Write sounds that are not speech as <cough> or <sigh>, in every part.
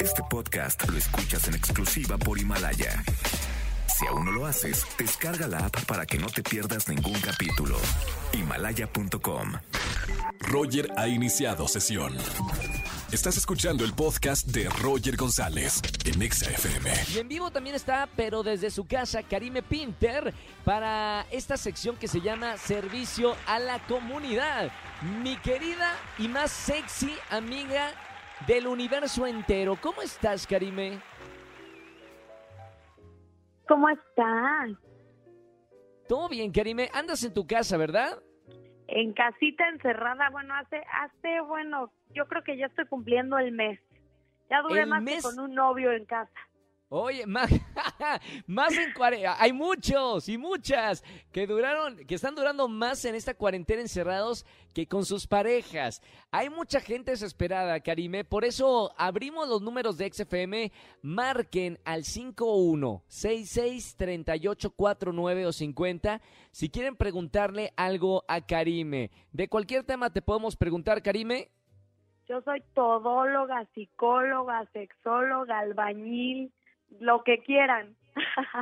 Este podcast lo escuchas en exclusiva por Himalaya. Si aún no lo haces, descarga la app para que no te pierdas ningún capítulo. Himalaya.com. Roger ha iniciado sesión. Estás escuchando el podcast de Roger González en Exa FM. Y en vivo también está, pero desde su casa, Karime Pinter para esta sección que se llama Servicio a la Comunidad. Mi querida y más sexy amiga del universo entero. ¿Cómo estás, Karime? ¿Cómo estás? Todo bien, Karime. Andas en tu casa, ¿verdad? En casita encerrada, bueno, hace, hace, bueno, yo creo que ya estoy cumpliendo el mes. Ya duré ¿El más mes? que con un novio en casa. Oye, <laughs> más, más en cuarentena. Hay muchos y muchas que duraron, que están durando más en esta cuarentena encerrados que con sus parejas. Hay mucha gente desesperada, Karime. Por eso abrimos los números de XFM. Marquen al 51 66 38 49 o 50 si quieren preguntarle algo a Karime. De cualquier tema te podemos preguntar, Karime. Yo soy todóloga, psicóloga, sexóloga, albañil, lo que quieran.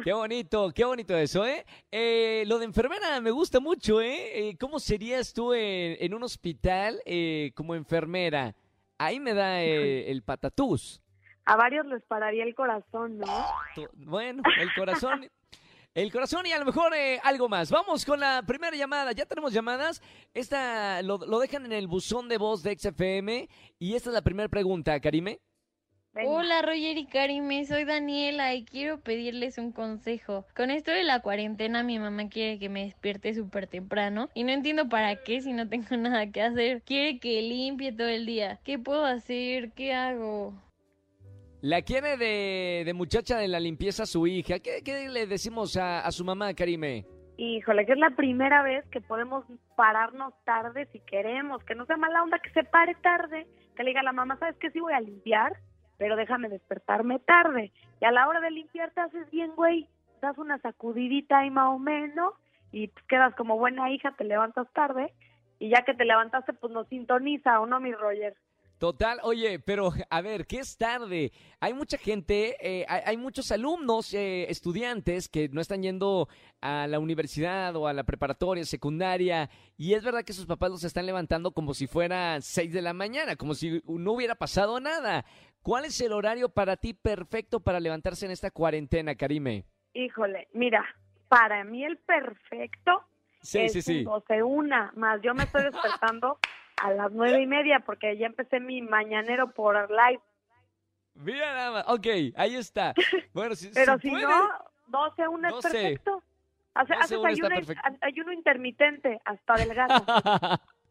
Qué bonito, qué bonito eso, ¿eh? Eh, lo de enfermera me gusta mucho, ¿eh? Eh, ¿Cómo serías tú en, en un hospital eh, como enfermera? Ahí me da eh, el patatús. A varios les pararía el corazón, ¿no? Bueno, el corazón. El corazón y a lo mejor eh, algo más. Vamos con la primera llamada. Ya tenemos llamadas. Esta lo, lo dejan en el buzón de voz de XFM. Y esta es la primera pregunta, Karime. Venga. Hola Roger y Karime, soy Daniela y quiero pedirles un consejo. Con esto de la cuarentena mi mamá quiere que me despierte súper temprano y no entiendo para qué si no tengo <laughs> nada que hacer. Quiere que limpie todo el día. ¿Qué puedo hacer? ¿Qué hago? La quiere de, de muchacha de la limpieza su hija. ¿Qué, qué le decimos a, a su mamá, Karime? Híjole, que es la primera vez que podemos pararnos tarde si queremos, que no sea mala onda que se pare tarde, que le diga a la mamá, ¿sabes qué? Sí voy a limpiar, pero déjame despertarme tarde. Y a la hora de limpiar te haces bien, güey, das una sacudidita ahí más o menos y pues quedas como buena hija, te levantas tarde y ya que te levantaste pues nos sintoniza, ¿o no, mi Roger? Total, oye, pero a ver, ¿qué es tarde? Hay mucha gente, eh, hay, muchos alumnos, eh, estudiantes que no están yendo a la universidad o a la preparatoria, secundaria, y es verdad que sus papás los están levantando como si fuera 6 de la mañana, como si no hubiera pasado nada. ¿Cuál es el horario para ti perfecto para levantarse en esta cuarentena, Karime? Híjole, mira, para mí el perfecto Sí, es sí, sí. un 12 una, más yo me estoy despertando a las nueve y media porque ya empecé mi mañanero por live, Mira nada más. Ok, ahí está. Bueno, si, <laughs> pero si puede- no, 12 una es 12. perfecto. Hace, 12 haces ayuno, ayuno intermitente, hasta delgado. <laughs>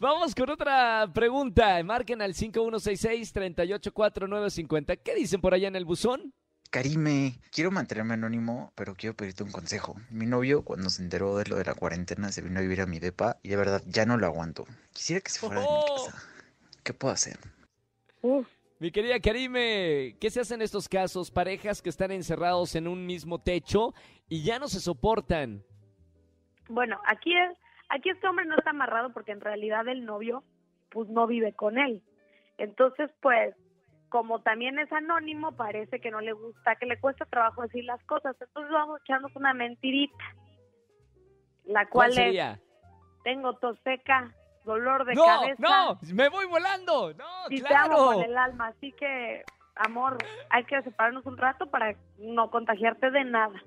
Vamos con otra pregunta. Marquen al 5166-384950. ¿Qué dicen por allá en el buzón? Karime, quiero mantenerme anónimo, pero quiero pedirte un consejo. Mi novio, cuando se enteró de lo de la cuarentena, se vino a vivir a mi depa y de verdad ya no lo aguanto. Quisiera que se fuera de mi casa. ¿Qué puedo hacer? Uf, Mi querida Karime, ¿qué se hace en estos casos? Parejas que están encerrados en un mismo techo y ya no se soportan. Bueno, aquí es, aquí este hombre no está amarrado porque en realidad el novio pues no vive con él. Entonces, pues, como también es anónimo, parece que no le gusta, que le cuesta trabajo decir las cosas. Entonces vamos echándonos una mentirita. La ¿Cuál cual es, tengo tos seca, dolor de no, cabeza. no, me voy volando. No, y te amo claro. con el alma. Así que, amor, hay que separarnos un rato para no contagiarte de nada.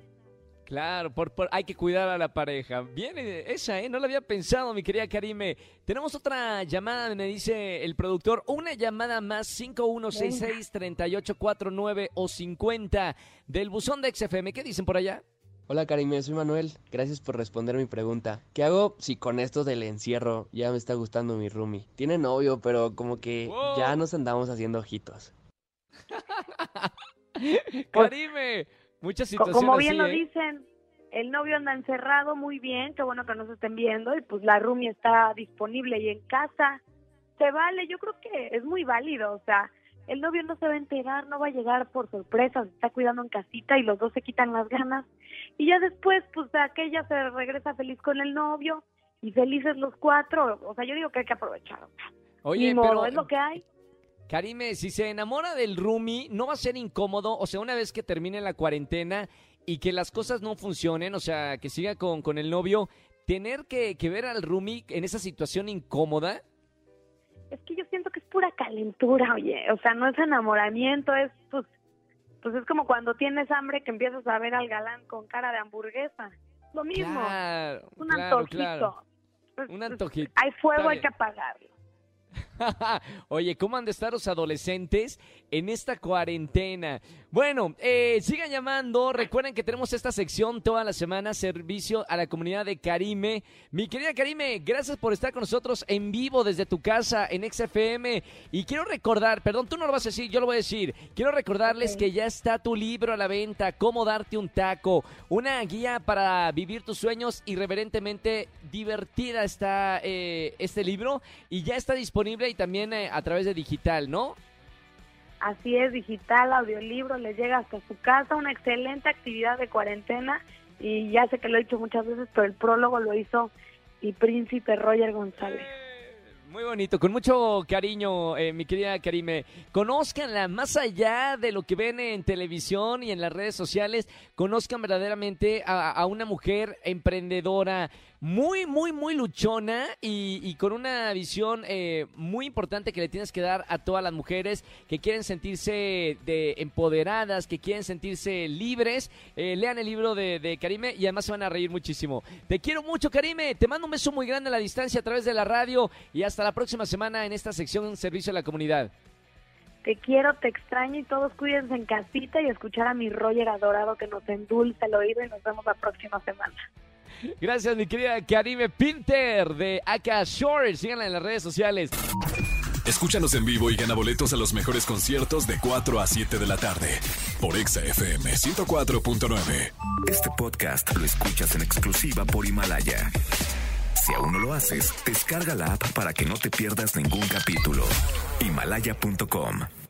Claro, por, por- hay que cuidar a la pareja. Bien, esa, ¿eh? No lo había pensado, mi querida Karime. Tenemos otra llamada, me dice el productor. Una llamada más, 5166-3849 o 50 del buzón de XFM. ¿Qué dicen por allá? Hola Karime, soy Manuel. Gracias por responder mi pregunta. ¿Qué hago si con esto del encierro ya me está gustando mi roomie? Tiene novio, pero como que Wow. ya nos andamos haciendo ojitos. <laughs> Karime, muchas situaciones Como bien así, lo ¿eh? dicen, el novio anda encerrado muy bien, qué bueno que no se estén viendo y pues la roomie está disponible y en casa. Se vale, yo creo que es muy válido, o sea, el novio no se va a enterar, no va a llegar por sorpresa, se está cuidando en casita y los dos se quitan las ganas. Y ya después, pues aquella se regresa feliz con el novio y felices los cuatro. O sea, yo digo que hay que aprovechar. o sea, Oye, ni modo, pero es lo que hay. Karime, si se enamora del roomie, ¿no va a ser incómodo? O sea, una vez que termine la cuarentena y que las cosas no funcionen, o sea, que siga con, con el novio, ¿tener que, que ver al roomie en esa situación incómoda? Es que yo siento que es pura calentura, oye. O sea, no es enamoramiento, es pues, pues es como cuando tienes hambre que empiezas a ver al galán con cara de hamburguesa. Lo mismo. Claro, un claro, antojito. claro. Pues, Un pues, antojito. Hay fuego, hay que apagarlo. <laughs> Oye, ¿cómo han de estar los adolescentes en esta cuarentena? Bueno, eh, sigan llamando. Recuerden que tenemos esta sección toda la semana, servicio a la comunidad de Karime. Mi querida Karime, gracias por estar con nosotros en vivo desde tu casa en XFM. Y quiero recordar, perdón, tú no lo vas a decir, yo lo voy a decir. Quiero recordarles que ya está tu libro a la venta, Cómo darte un taco. Una guía para vivir tus sueños irreverentemente divertida está eh, este libro y ya está disponible y también eh, a través de digital, ¿no? Así es, digital, audiolibro, les llega hasta su casa, una excelente actividad de cuarentena y ya sé que lo he dicho muchas veces, pero el prólogo lo hizo mi príncipe Roger González. Muy bonito, con mucho cariño, eh, mi querida Karime. Conózcanla más allá de lo que ven en televisión y en las redes sociales. Conozcan verdaderamente a, a una mujer emprendedora, muy, muy, muy luchona y, con una visión eh, muy importante que le tienes que dar a todas las mujeres que quieren sentirse de empoderadas, que quieren sentirse libres. Eh, lean el libro de, de Karime y además se van a reír muchísimo. Te quiero mucho, Karime. Te mando un beso muy grande a la distancia a través de la radio y hasta la próxima semana en esta sección Servicio a la Comunidad. Te quiero, te extraño y todos cuídense en casita y escuchar a mi Roger adorado que nos endulza el oído y nos vemos la próxima semana. Gracias, mi querida Karime Pinter de Aka Shore. Síganla en las redes sociales. Escúchanos en vivo y gana boletos a los mejores conciertos de 4 a 7 de la tarde por Exa FM 104.9. Este podcast lo escuchas en exclusiva por Himalaya. Si aún no lo haces, descarga la app para que no te pierdas ningún capítulo. Himalaya.com